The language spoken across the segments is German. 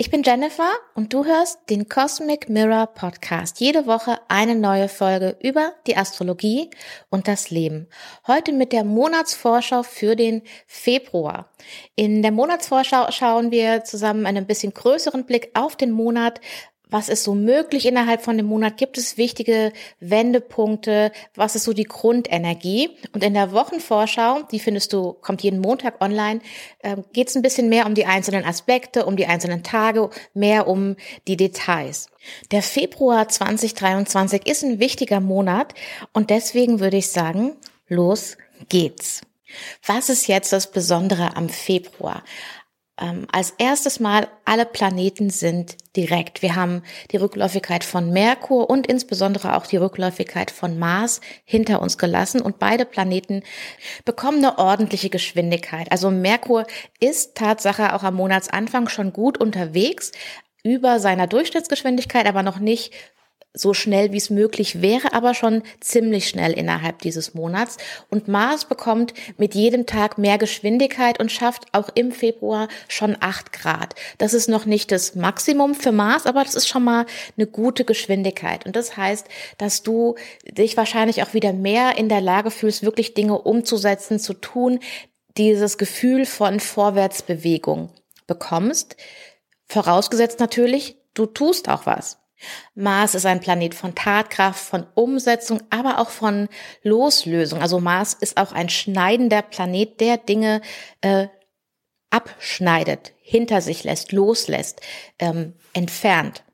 Ich bin Jennifer und du hörst den Cosmic Mirror Podcast. Jede Woche eine neue Folge über die Astrologie und das Leben. Heute mit der Monatsvorschau für den Februar. In der Monatsvorschau schauen wir zusammen einen bisschen größeren Blick auf den Monat, was ist so möglich innerhalb von dem Monat? Gibt es wichtige Wendepunkte? Was ist so die Grundenergie? Und in der Wochenvorschau, die findest du, kommt jeden Montag online, äh, geht es ein bisschen mehr um die einzelnen Aspekte, um die einzelnen Tage, mehr um die Details. Der Februar 2023 ist ein wichtiger Monat und deswegen würde ich sagen, los geht's. Was ist jetzt das Besondere am Februar? Ähm, als erstes Mal alle Planeten sind direkt. Wir haben die Rückläufigkeit von Merkur und insbesondere auch die Rückläufigkeit von Mars hinter uns gelassen und beide Planeten bekommen eine ordentliche Geschwindigkeit. Also Merkur ist Tatsache auch am Monatsanfang schon gut unterwegs, über seiner Durchschnittsgeschwindigkeit, aber noch nicht so schnell wie es möglich wäre, aber schon ziemlich schnell innerhalb dieses Monats. Und Mars bekommt mit jedem Tag mehr Geschwindigkeit und schafft auch im Februar schon acht Grad. Das ist noch nicht das Maximum für Mars, aber das ist schon mal eine gute Geschwindigkeit. Und das heißt, dass du dich wahrscheinlich auch wieder mehr in der Lage fühlst, wirklich Dinge umzusetzen, zu tun, dieses Gefühl von Vorwärtsbewegung bekommst. Vorausgesetzt natürlich, du tust auch was. Mars ist ein Planet von Tatkraft, von Umsetzung, aber auch von Loslösung. Also Mars ist auch ein schneidender Planet, der Dinge äh, abschneidet, hinter sich lässt, loslässt, ähm, entfernt.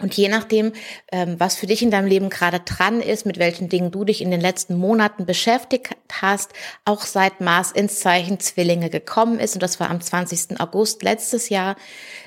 Und je nachdem, ähm, was für dich in deinem Leben gerade dran ist, mit welchen Dingen du dich in den letzten Monaten beschäftigt hast, auch seit Mars ins Zeichen Zwillinge gekommen ist, und das war am 20. August letztes Jahr,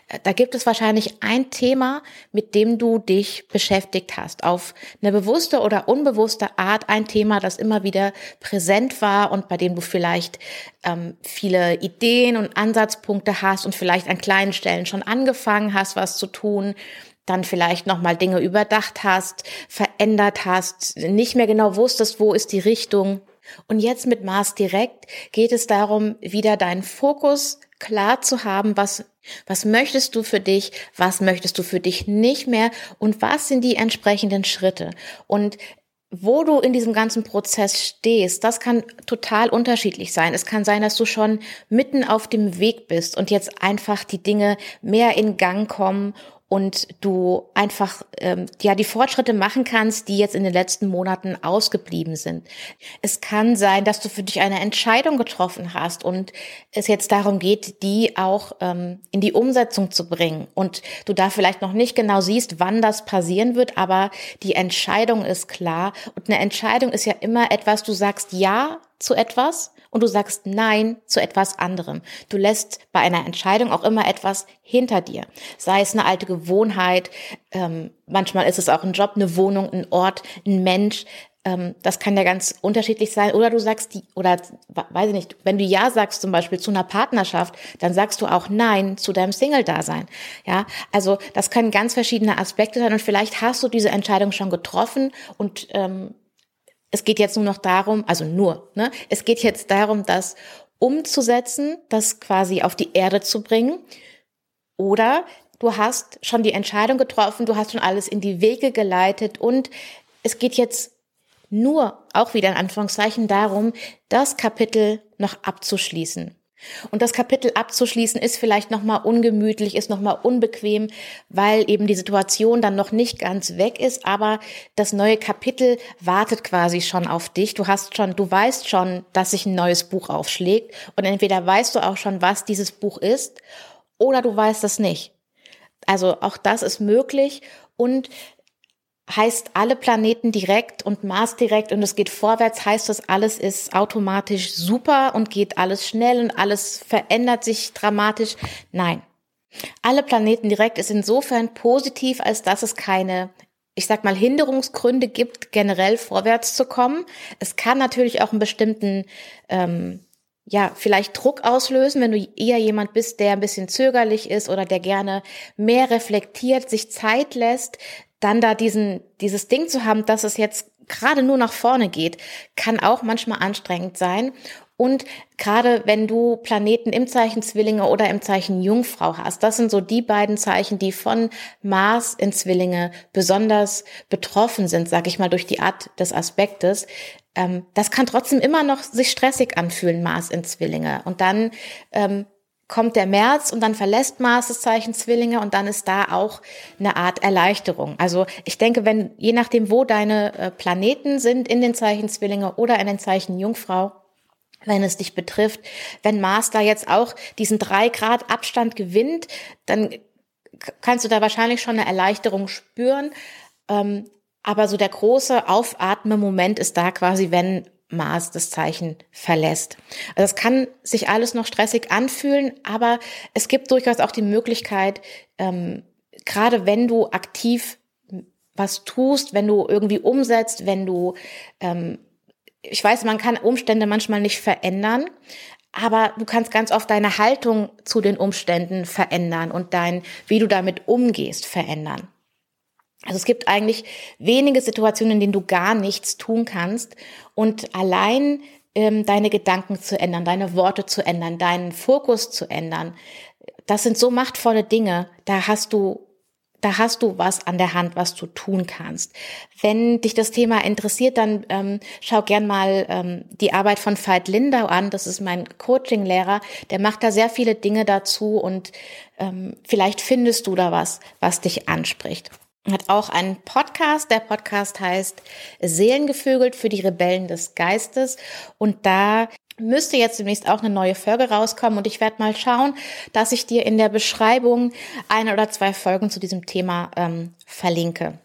äh, da gibt es wahrscheinlich ein Thema, mit dem du dich beschäftigt hast, auf eine bewusste oder unbewusste Art ein Thema, das immer wieder präsent war und bei dem du vielleicht ähm, viele Ideen und Ansatzpunkte hast und vielleicht an kleinen Stellen schon angefangen hast, was zu tun dann vielleicht nochmal Dinge überdacht hast, verändert hast, nicht mehr genau wusstest, wo ist die Richtung. Und jetzt mit Mars direkt geht es darum, wieder deinen Fokus klar zu haben, was, was möchtest du für dich, was möchtest du für dich nicht mehr und was sind die entsprechenden Schritte. Und wo du in diesem ganzen Prozess stehst, das kann total unterschiedlich sein. Es kann sein, dass du schon mitten auf dem Weg bist und jetzt einfach die Dinge mehr in Gang kommen und du einfach ähm, ja die Fortschritte machen kannst, die jetzt in den letzten Monaten ausgeblieben sind. Es kann sein, dass du für dich eine Entscheidung getroffen hast und es jetzt darum geht, die auch ähm, in die Umsetzung zu bringen und du da vielleicht noch nicht genau siehst, wann das passieren wird, aber die Entscheidung ist klar und eine Entscheidung ist ja immer etwas, du sagst ja zu etwas und du sagst Nein zu etwas anderem. Du lässt bei einer Entscheidung auch immer etwas hinter dir. Sei es eine alte Gewohnheit, ähm, manchmal ist es auch ein Job, eine Wohnung, ein Ort, ein Mensch. Ähm, das kann ja ganz unterschiedlich sein. Oder du sagst, die, oder weiß ich nicht, wenn du Ja sagst zum Beispiel zu einer Partnerschaft, dann sagst du auch Nein zu deinem Single-Dasein. Ja, also das können ganz verschiedene Aspekte sein und vielleicht hast du diese Entscheidung schon getroffen und ähm, es geht jetzt nur noch darum, also nur, ne? Es geht jetzt darum, das umzusetzen, das quasi auf die Erde zu bringen. Oder du hast schon die Entscheidung getroffen, du hast schon alles in die Wege geleitet und es geht jetzt nur, auch wieder in Anführungszeichen, darum, das Kapitel noch abzuschließen. Und das Kapitel abzuschließen ist vielleicht nochmal ungemütlich, ist nochmal unbequem, weil eben die Situation dann noch nicht ganz weg ist, aber das neue Kapitel wartet quasi schon auf dich. Du hast schon, du weißt schon, dass sich ein neues Buch aufschlägt und entweder weißt du auch schon, was dieses Buch ist oder du weißt es nicht. Also auch das ist möglich und heißt alle Planeten direkt und Mars direkt und es geht vorwärts, heißt das alles ist automatisch super und geht alles schnell und alles verändert sich dramatisch. Nein. Alle Planeten direkt ist insofern positiv, als dass es keine ich sag mal, Hinderungsgründe gibt, generell vorwärts zu kommen. Es kann natürlich auch einen bestimmten, ähm, ja, vielleicht Druck auslösen, wenn du eher jemand bist, der ein bisschen zögerlich ist oder der gerne mehr reflektiert, sich Zeit lässt, dann da diesen, dieses Ding zu haben, dass es jetzt gerade nur nach vorne geht, kann auch manchmal anstrengend sein. Und gerade wenn du Planeten im Zeichen Zwillinge oder im Zeichen Jungfrau hast, das sind so die beiden Zeichen, die von Mars in Zwillinge besonders betroffen sind, sag ich mal, durch die Art des Aspektes. Ähm, das kann trotzdem immer noch sich stressig anfühlen, Mars in Zwillinge. Und dann ähm, kommt der März und dann verlässt Mars das Zeichen Zwillinge und dann ist da auch eine Art Erleichterung. Also ich denke, wenn je nachdem, wo deine äh, Planeten sind in den Zeichen Zwillinge oder in den Zeichen Jungfrau, wenn es dich betrifft. Wenn Mars da jetzt auch diesen drei Grad Abstand gewinnt, dann kannst du da wahrscheinlich schon eine Erleichterung spüren. Ähm, aber so der große Aufatme-Moment ist da quasi, wenn Mars das Zeichen verlässt. Also es kann sich alles noch stressig anfühlen, aber es gibt durchaus auch die Möglichkeit, ähm, gerade wenn du aktiv was tust, wenn du irgendwie umsetzt, wenn du ähm, ich weiß, man kann Umstände manchmal nicht verändern, aber du kannst ganz oft deine Haltung zu den Umständen verändern und dein, wie du damit umgehst, verändern. Also es gibt eigentlich wenige Situationen, in denen du gar nichts tun kannst und allein ähm, deine Gedanken zu ändern, deine Worte zu ändern, deinen Fokus zu ändern, das sind so machtvolle Dinge. Da hast du da hast du was an der Hand, was du tun kannst. Wenn dich das Thema interessiert, dann ähm, schau gern mal ähm, die Arbeit von Veit Lindau an. Das ist mein Coaching-Lehrer. Der macht da sehr viele Dinge dazu und ähm, vielleicht findest du da was, was dich anspricht hat auch einen Podcast. Der Podcast heißt Seelengevögelt für die Rebellen des Geistes. Und da müsste jetzt demnächst auch eine neue Folge rauskommen und ich werde mal schauen, dass ich dir in der Beschreibung eine oder zwei Folgen zu diesem Thema ähm, verlinke.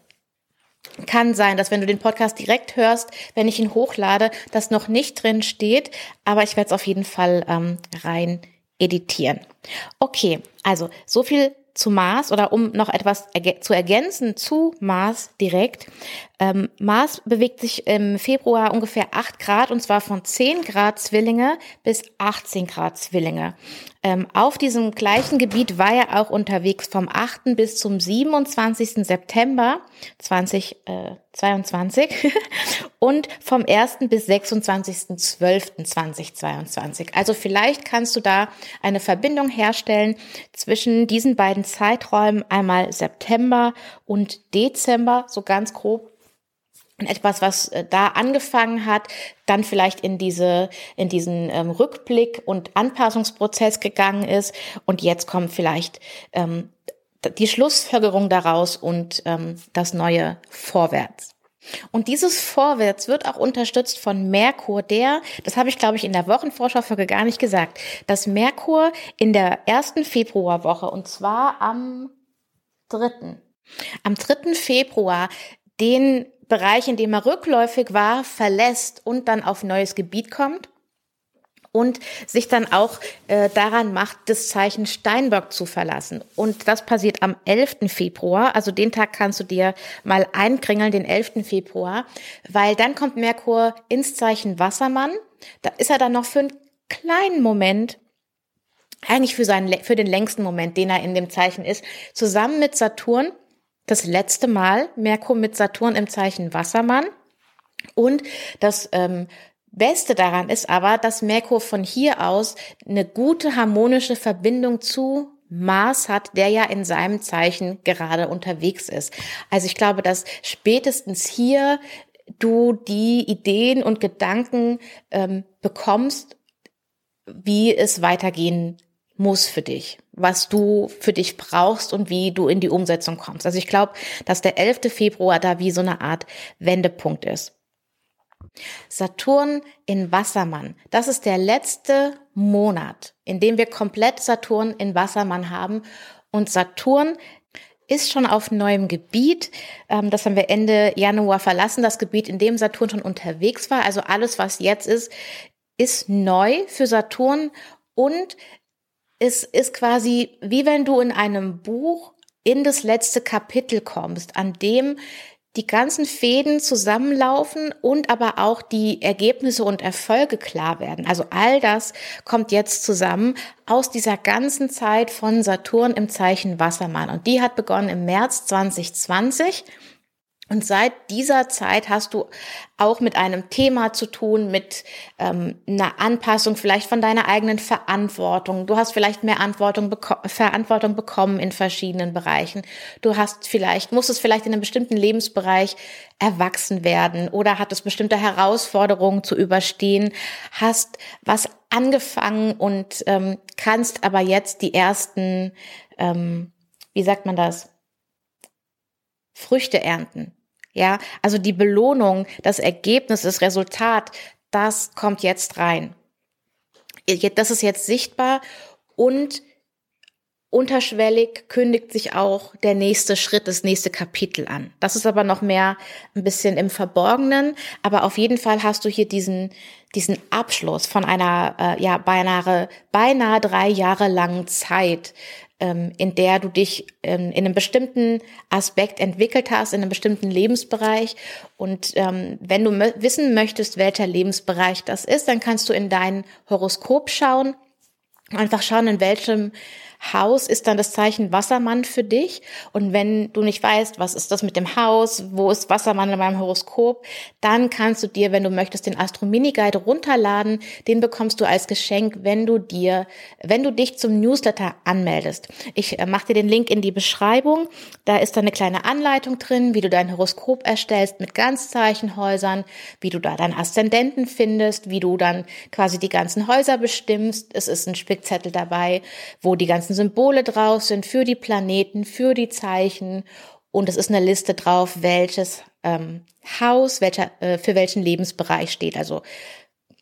Kann sein, dass wenn du den Podcast direkt hörst, wenn ich ihn hochlade, das noch nicht drin steht, aber ich werde es auf jeden Fall ähm, rein editieren. Okay, also so viel zu Mars oder um noch etwas zu ergänzen zu Mars direkt. Ähm, Mars bewegt sich im Februar ungefähr 8 Grad und zwar von 10 Grad Zwillinge bis 18 Grad Zwillinge. Ähm, auf diesem gleichen Gebiet war er auch unterwegs vom 8. bis zum 27. September 2022 und vom 1. bis 26.12.2022. Also vielleicht kannst du da eine Verbindung herstellen zwischen diesen beiden Zeiträumen, einmal September und Dezember, so ganz grob etwas, was äh, da angefangen hat, dann vielleicht in diese, in diesen ähm, Rückblick und Anpassungsprozess gegangen ist und jetzt kommt vielleicht ähm, die Schlussfolgerung daraus und ähm, das neue Vorwärts. Und dieses Vorwärts wird auch unterstützt von Merkur, der, das habe ich glaube ich in der Wochenvorschaufolge gar nicht gesagt, dass Merkur in der ersten Februarwoche und zwar am dritten, am dritten Februar den Bereich, in dem er rückläufig war, verlässt und dann auf neues Gebiet kommt und sich dann auch äh, daran macht, das Zeichen Steinbock zu verlassen. Und das passiert am 11. Februar. Also den Tag kannst du dir mal einkringeln, den 11. Februar, weil dann kommt Merkur ins Zeichen Wassermann. Da ist er dann noch für einen kleinen Moment eigentlich für seinen, für den längsten Moment, den er in dem Zeichen ist, zusammen mit Saturn das letzte Mal Merkur mit Saturn im Zeichen Wassermann. Und das ähm, Beste daran ist aber, dass Merkur von hier aus eine gute harmonische Verbindung zu Mars hat, der ja in seinem Zeichen gerade unterwegs ist. Also ich glaube, dass spätestens hier du die Ideen und Gedanken ähm, bekommst, wie es weitergehen muss für dich, was du für dich brauchst und wie du in die Umsetzung kommst. Also ich glaube, dass der 11. Februar da wie so eine Art Wendepunkt ist. Saturn in Wassermann. Das ist der letzte Monat, in dem wir komplett Saturn in Wassermann haben. Und Saturn ist schon auf neuem Gebiet. Ähm, das haben wir Ende Januar verlassen, das Gebiet, in dem Saturn schon unterwegs war. Also alles, was jetzt ist, ist neu für Saturn und es ist quasi wie wenn du in einem Buch in das letzte Kapitel kommst, an dem die ganzen Fäden zusammenlaufen und aber auch die Ergebnisse und Erfolge klar werden. Also all das kommt jetzt zusammen aus dieser ganzen Zeit von Saturn im Zeichen Wassermann. Und die hat begonnen im März 2020 Und seit dieser Zeit hast du auch mit einem Thema zu tun, mit ähm, einer Anpassung vielleicht von deiner eigenen Verantwortung. Du hast vielleicht mehr Verantwortung, beko Verantwortung bekommen in verschiedenen Bereichen. Du hast vielleicht, musstest vielleicht in einem bestimmten Lebensbereich erwachsen werden oder hattest bestimmte Herausforderungen zu überstehen, hast was angefangen und ähm, kannst aber jetzt die ersten, ähm, wie sagt man das, Früchte ernten. Ja, also die Belohnung, das Ergebnis, das Resultat, das kommt jetzt rein. Das ist jetzt sichtbar und unterschwellig kündigt sich auch der nächste Schritt, das nächste Kapitel an. Das ist aber noch mehr ein bisschen im Verborgenen, aber auf jeden Fall hast du hier diesen, diesen Abschluss von einer, äh, ja, beinahe, beinahe drei Jahre langen Zeit, in der du dich ähm, in einem bestimmten Aspekt entwickelt hast, in einem bestimmten Lebensbereich. Und ähm, wenn du wissen möchtest, welcher Lebensbereich das ist, dann kannst du in dein Horoskop schauen, einfach schauen, in welchem Haus ist dann das Zeichen Wassermann für dich. Und wenn du nicht weißt, was ist das mit dem Haus, wo ist Wassermann in meinem Horoskop, dann kannst du dir, wenn du möchtest, den Astro Mini Guide runterladen. Den bekommst du als Geschenk, wenn du dir, wenn du dich zum Newsletter anmeldest. Ich äh, mache dir den Link in die Beschreibung. Da ist dann eine kleine Anleitung drin, wie du dein Horoskop erstellst mit Ganzzeichenhäusern, wie du da deinen Aszendenten findest, wie du dann quasi die ganzen Häuser bestimmst. Es ist ein Spickzettel dabei, wo die ganzen ganzen Symbole drauf sind für die Planeten, für die Zeichen und es ist eine Liste drauf, welches ähm, Haus, welcher, äh, für welchen Lebensbereich steht. Also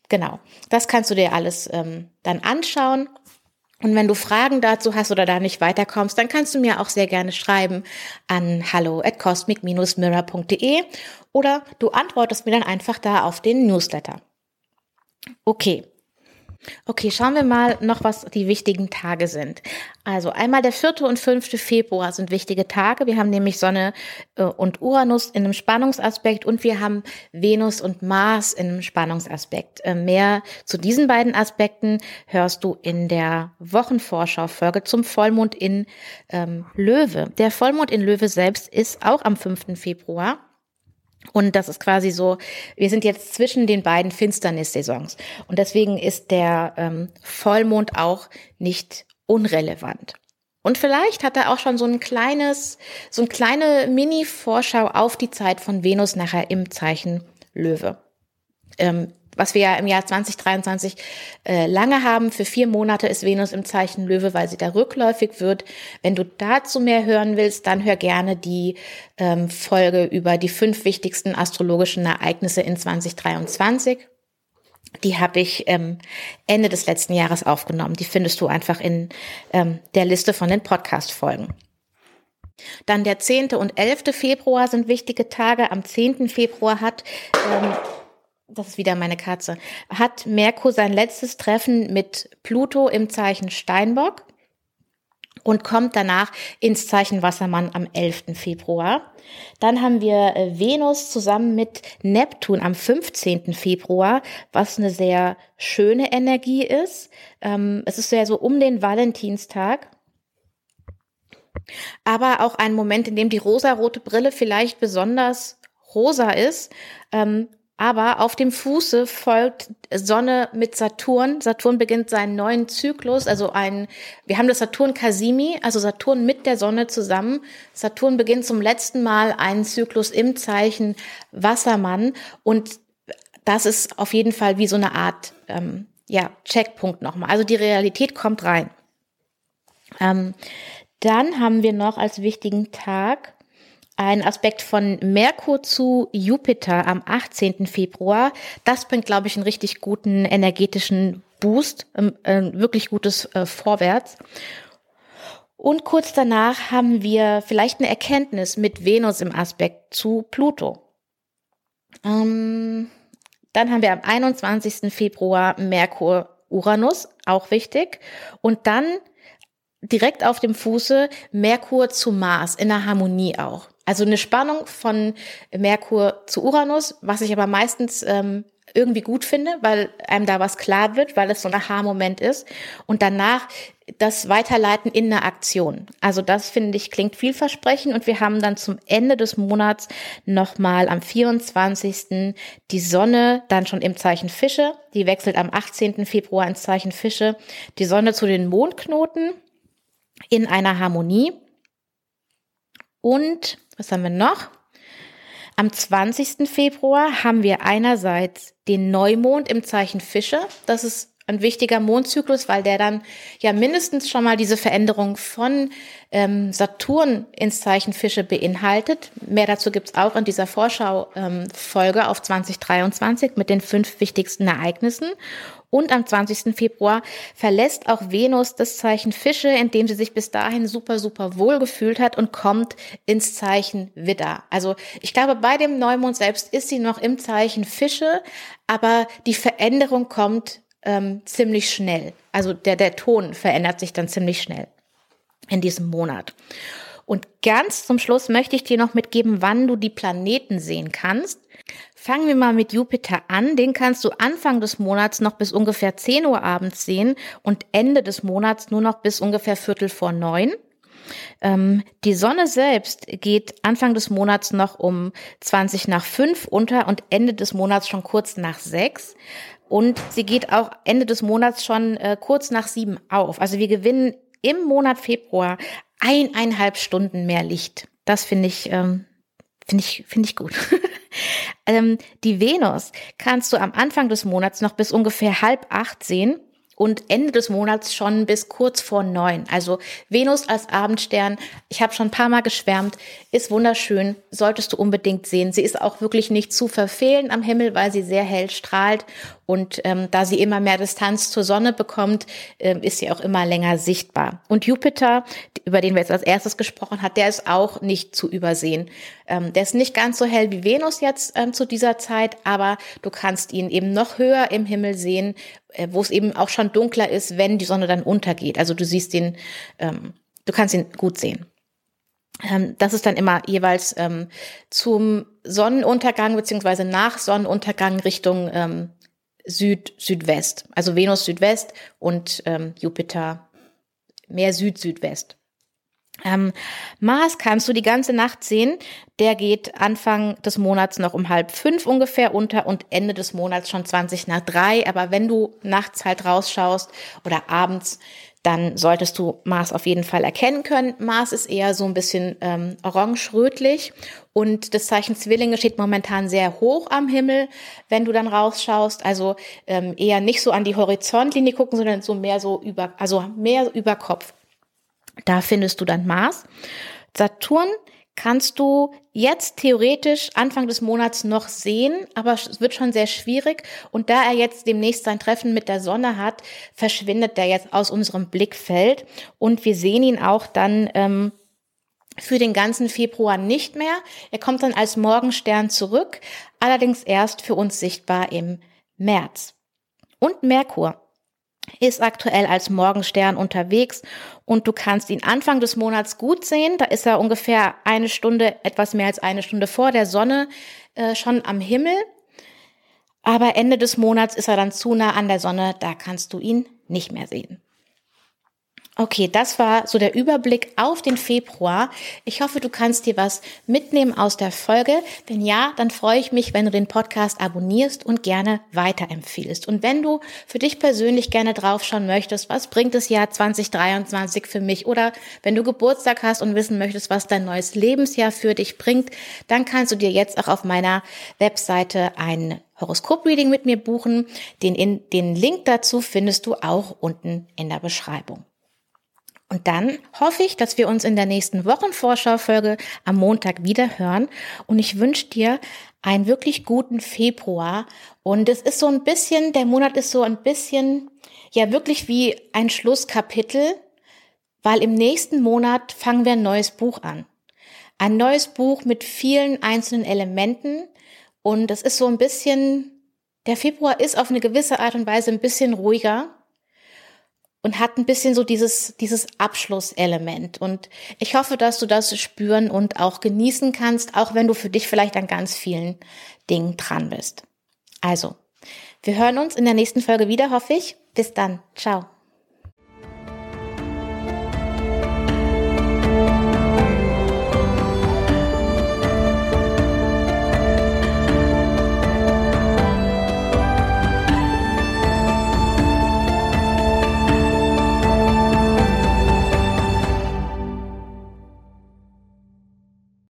genau, das kannst du dir alles ähm, dann anschauen. Und wenn du Fragen dazu hast oder da nicht weiterkommst, dann kannst du mir auch sehr gerne schreiben an hallo at cosmic-mirror.de oder du antwortest mir dann einfach da auf den Newsletter. Okay, Okay, schauen wir mal noch, was die wichtigen Tage sind. Also einmal der vierte und fünfte Februar sind wichtige Tage. Wir haben nämlich Sonne äh, und Uranus in einem Spannungsaspekt und wir haben Venus und Mars in einem Spannungsaspekt. Äh, mehr zu diesen beiden Aspekten hörst du in der Wochenvorschau-Folge zum Vollmond in ähm, Löwe. Der Vollmond in Löwe selbst ist auch am 5. Februar. Und das ist quasi so, wir sind jetzt zwischen den beiden Finsternissaisons. Und deswegen ist der ähm, Vollmond auch nicht unrelevant. Und vielleicht hat er auch schon so ein kleines, so eine kleine Mini-Vorschau auf die Zeit von Venus nachher im Zeichen Löwe. Ähm, was wir ja im Jahr 2023 äh, lange haben. Für vier Monate ist Venus im Zeichen Löwe, weil sie da rückläufig wird. Wenn du dazu mehr hören willst, dann hör gerne die ähm, Folge über die fünf wichtigsten astrologischen Ereignisse in 2023. Die habe ich ähm, Ende des letzten Jahres aufgenommen. Die findest du einfach in ähm, der Liste von den Podcast-Folgen. Dann der 10. und 11. Februar sind wichtige Tage. Am 10. Februar hat ähm, das ist wieder meine Katze, hat Merkur sein letztes Treffen mit Pluto im Zeichen Steinbock und kommt danach ins Zeichen Wassermann am 11. Februar. Dann haben wir äh, Venus zusammen mit Neptun am 15. Februar, was eine sehr schöne Energie ist. Ähm, es ist ja so um den Valentinstag. Aber auch ein Moment, in dem die rosarote Brille vielleicht besonders rosa ist ähm, aber auf dem Fuße folgt Sonne mit Saturn. Saturn beginnt seinen neuen Zyklus, also ein, wir haben das Saturn Casimi, also Saturn mit der Sonne zusammen. Saturn beginnt zum letzten Mal einen Zyklus im Zeichen Wassermann und das ist auf jeden Fall wie so eine Art, ähm, ja, Checkpunkt nochmal. Also die Realität kommt rein. Ähm, dann haben wir noch als wichtigen Tag ein Aspekt von Merkur zu Jupiter am 18. Februar. Das bringt, glaube ich, einen richtig guten energetischen Boost, ähm, äh, wirklich gutes äh, Vorwärts. Und kurz danach haben wir vielleicht eine Erkenntnis mit Venus im Aspekt zu Pluto. Ähm, dann haben wir am 21. Februar Merkur Uranus, auch wichtig. Und dann direkt auf dem Fuße Merkur zu Mars in der Harmonie auch. Also eine Spannung von Merkur zu Uranus, was ich aber meistens ähm, irgendwie gut finde, weil einem da was klar wird, weil es so ein Aha-Moment ist. Und danach das Weiterleiten in eine Aktion. Also das finde ich klingt vielversprechend und wir haben dann zum Ende des Monats nochmal am 24. die Sonne dann schon im Zeichen Fische. Die wechselt am 18. Februar ins Zeichen Fische. Die Sonne zu den Mondknoten in einer Harmonie. Und was haben wir noch? Am 20. Februar haben wir einerseits den Neumond im Zeichen Fische. Das ist ein wichtiger Mondzyklus, weil der dann ja mindestens schon mal diese Veränderung von ähm, Saturn ins Zeichen Fische beinhaltet. Mehr dazu gibt's auch in dieser Vorschau-Folge ähm, auf 2023 mit den fünf wichtigsten Ereignissen. Und am 20. Februar verlässt auch Venus das Zeichen Fische, in dem sie sich bis dahin super, super wohl gefühlt hat und kommt ins Zeichen Widder. Also ich glaube, bei dem Neumond selbst ist sie noch im Zeichen Fische, aber die Veränderung kommt ähm, ziemlich schnell. Also der, der Ton verändert sich dann ziemlich schnell in diesem Monat. Und ganz zum Schluss möchte ich dir noch mitgeben, wann du die Planeten sehen kannst. Fangen wir mal mit Jupiter an. Den kannst du Anfang des Monats noch bis ungefähr 10 Uhr abends sehen und Ende des Monats nur noch bis ungefähr Viertel vor neun. Ähm, die Sonne selbst geht Anfang des Monats noch um 20 nach 5 unter und Ende des Monats schon kurz nach 6. Und sie geht auch Ende des Monats schon äh, kurz nach 7 auf. Also wir gewinnen im Monat Februar eineinhalb Stunden mehr Licht. Das finde ich, ähm, finde ich, finde ich gut. ähm, die Venus kannst du am Anfang des Monats noch bis ungefähr halb acht sehen und Ende des Monats schon bis kurz vor neun. Also Venus als Abendstern, ich habe schon ein paar Mal geschwärmt, ist wunderschön, solltest du unbedingt sehen. Sie ist auch wirklich nicht zu verfehlen am Himmel, weil sie sehr hell strahlt und ähm, da sie immer mehr Distanz zur Sonne bekommt, äh, ist sie auch immer länger sichtbar. Und Jupiter, über den wir jetzt als erstes gesprochen haben, der ist auch nicht zu übersehen. Ähm, der ist nicht ganz so hell wie Venus jetzt ähm, zu dieser Zeit, aber du kannst ihn eben noch höher im Himmel sehen, äh, wo es eben auch schon dunkler ist, wenn die Sonne dann untergeht. Also du siehst ihn, ähm, du kannst ihn gut sehen. Ähm, das ist dann immer jeweils ähm, zum Sonnenuntergang beziehungsweise nach Sonnenuntergang Richtung ähm, Süd-Südwest. Also Venus Südwest und ähm, Jupiter mehr Süd-Südwest. Ähm, Mars kannst du die ganze Nacht sehen. Der geht Anfang des Monats noch um halb fünf ungefähr unter und Ende des Monats schon 20 nach drei. Aber wenn du nachts halt rausschaust oder abends, dann solltest du Mars auf jeden Fall erkennen können. Mars ist eher so ein bisschen ähm, orange-rötlich und das Zeichen Zwillinge steht momentan sehr hoch am Himmel, wenn du dann rausschaust. Also ähm, eher nicht so an die Horizontlinie gucken, sondern so mehr so über, also mehr über Kopf. Da findest du dann Mars. Saturn kannst du jetzt theoretisch Anfang des Monats noch sehen, aber es wird schon sehr schwierig. Und da er jetzt demnächst sein Treffen mit der Sonne hat, verschwindet er jetzt aus unserem Blickfeld. Und wir sehen ihn auch dann ähm, für den ganzen Februar nicht mehr. Er kommt dann als Morgenstern zurück, allerdings erst für uns sichtbar im März. Und Merkur ist aktuell als Morgenstern unterwegs und du kannst ihn Anfang des Monats gut sehen. Da ist er ungefähr eine Stunde, etwas mehr als eine Stunde vor der Sonne äh, schon am Himmel. Aber Ende des Monats ist er dann zu nah an der Sonne, da kannst du ihn nicht mehr sehen. Okay, das war so der Überblick auf den Februar. Ich hoffe, du kannst dir was mitnehmen aus der Folge. Wenn ja, dann freue ich mich, wenn du den Podcast abonnierst und gerne weiterempfiehlst. Und wenn du für dich persönlich gerne draufschauen möchtest, was bringt das Jahr 2023 für mich? Oder wenn du Geburtstag hast und wissen möchtest, was dein neues Lebensjahr für dich bringt, dann kannst du dir jetzt auch auf meiner Webseite ein Horoskop-Reading mit mir buchen. Den, den Link dazu findest du auch unten in der Beschreibung. Und dann hoffe ich, dass wir uns in der nächsten Wochenvorschaufolge am Montag wieder hören. Und ich wünsche dir einen wirklich guten Februar. Und es ist so ein bisschen, der Monat ist so ein bisschen, ja wirklich wie ein Schlusskapitel, weil im nächsten Monat fangen wir ein neues Buch an. Ein neues Buch mit vielen einzelnen Elementen. Und es ist so ein bisschen, der Februar ist auf eine gewisse Art und Weise ein bisschen ruhiger und hat ein bisschen so dieses, dieses Abschlusselement. Und ich hoffe, dass du das spüren und auch genießen kannst, auch wenn du für dich vielleicht an ganz vielen Dingen dran bist. Also, wir hören uns in der nächsten Folge wieder, hoffe ich. Bis dann. Ciao.